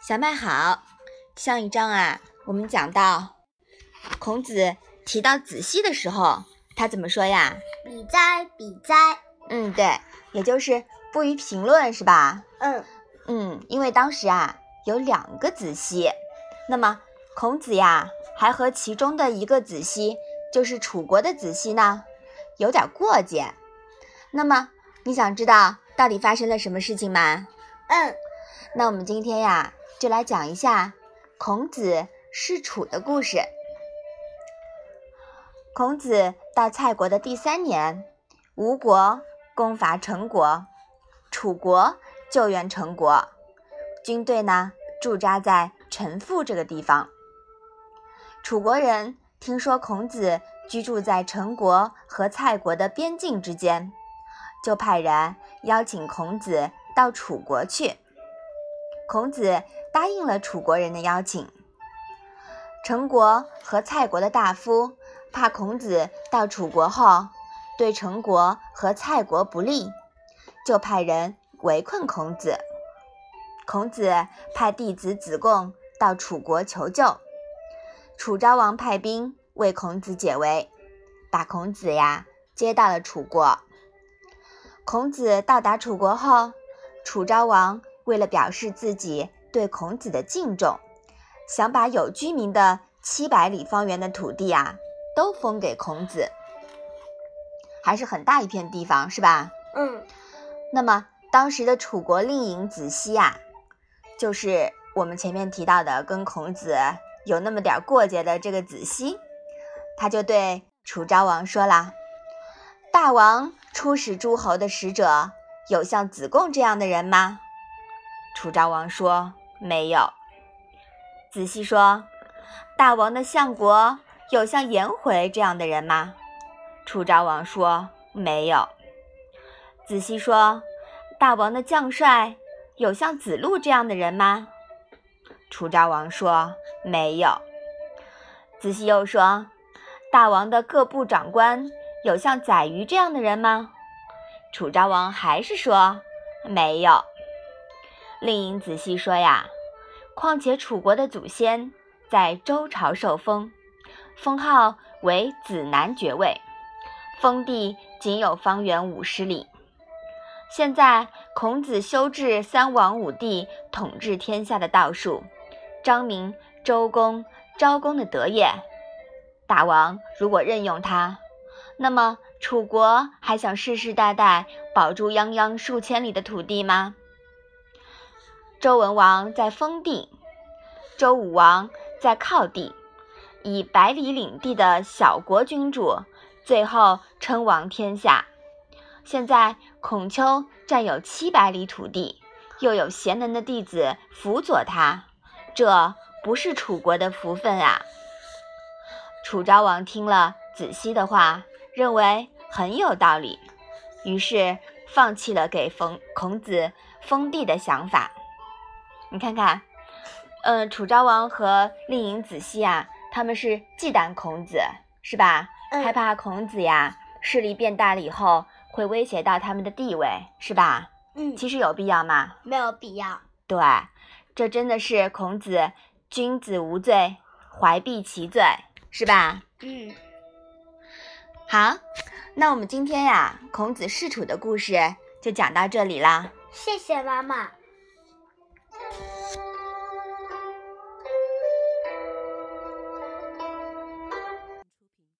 小麦好，上一章啊，我们讲到孔子提到子息的时候，他怎么说呀？比哉，比哉。嗯，对，也就是不予评论，是吧？嗯嗯，因为当时啊有两个子息，那么孔子呀还和其中的一个子息，就是楚国的子息呢，有点过节。那么你想知道到底发生了什么事情吗？嗯，那我们今天呀。就来讲一下孔子弑楚的故事。孔子到蔡国的第三年，吴国攻伐陈国，楚国救援陈国，军队呢驻扎在陈父这个地方。楚国人听说孔子居住在陈国和蔡国的边境之间，就派人邀请孔子到楚国去。孔子。答应了楚国人的邀请。陈国和蔡国的大夫怕孔子到楚国后对陈国和蔡国不利，就派人围困孔子。孔子派弟子子贡到楚国求救，楚昭王派兵为孔子解围，把孔子呀接到了楚国。孔子到达楚国后，楚昭王为了表示自己。对孔子的敬重，想把有居民的七百里方圆的土地啊，都封给孔子，还是很大一片地方，是吧？嗯。那么当时的楚国令尹子西啊，就是我们前面提到的跟孔子有那么点过节的这个子西，他就对楚昭王说了：“大王出使诸侯的使者，有像子贡这样的人吗？”楚昭王说。没有。子细说：“大王的相国有像颜回这样的人吗？”楚昭王说：“没有。”子细说：“大王的将帅有像子路这样的人吗？”楚昭王说：“没有。”子细又说：“大王的各部长官有像宰予这样的人吗？”楚昭王还是说：“没有。”令尹子细说呀，况且楚国的祖先在周朝受封，封号为子南爵位，封地仅有方圆五十里。现在孔子修治三王五帝统治天下的道术，彰明周公、昭公的德业。大王如果任用他，那么楚国还想世世代代保住泱泱数千里的土地吗？周文王在封地，周武王在靠地，以百里领地的小国君主，最后称王天下。现在孔丘占有七百里土地，又有贤能的弟子辅佐他，这不是楚国的福分啊！楚昭王听了子西的话，认为很有道理，于是放弃了给封孔子封地的想法。你看看，嗯，楚昭王和令尹子西啊，他们是忌惮孔子，是吧？害怕孔子呀势力变大了以后会威胁到他们的地位，是吧？嗯，其实有必要吗？没有必要。对，这真的是孔子君子无罪，怀璧其罪，是吧？嗯。好，那我们今天呀，孔子弑楚的故事就讲到这里啦。谢谢妈妈。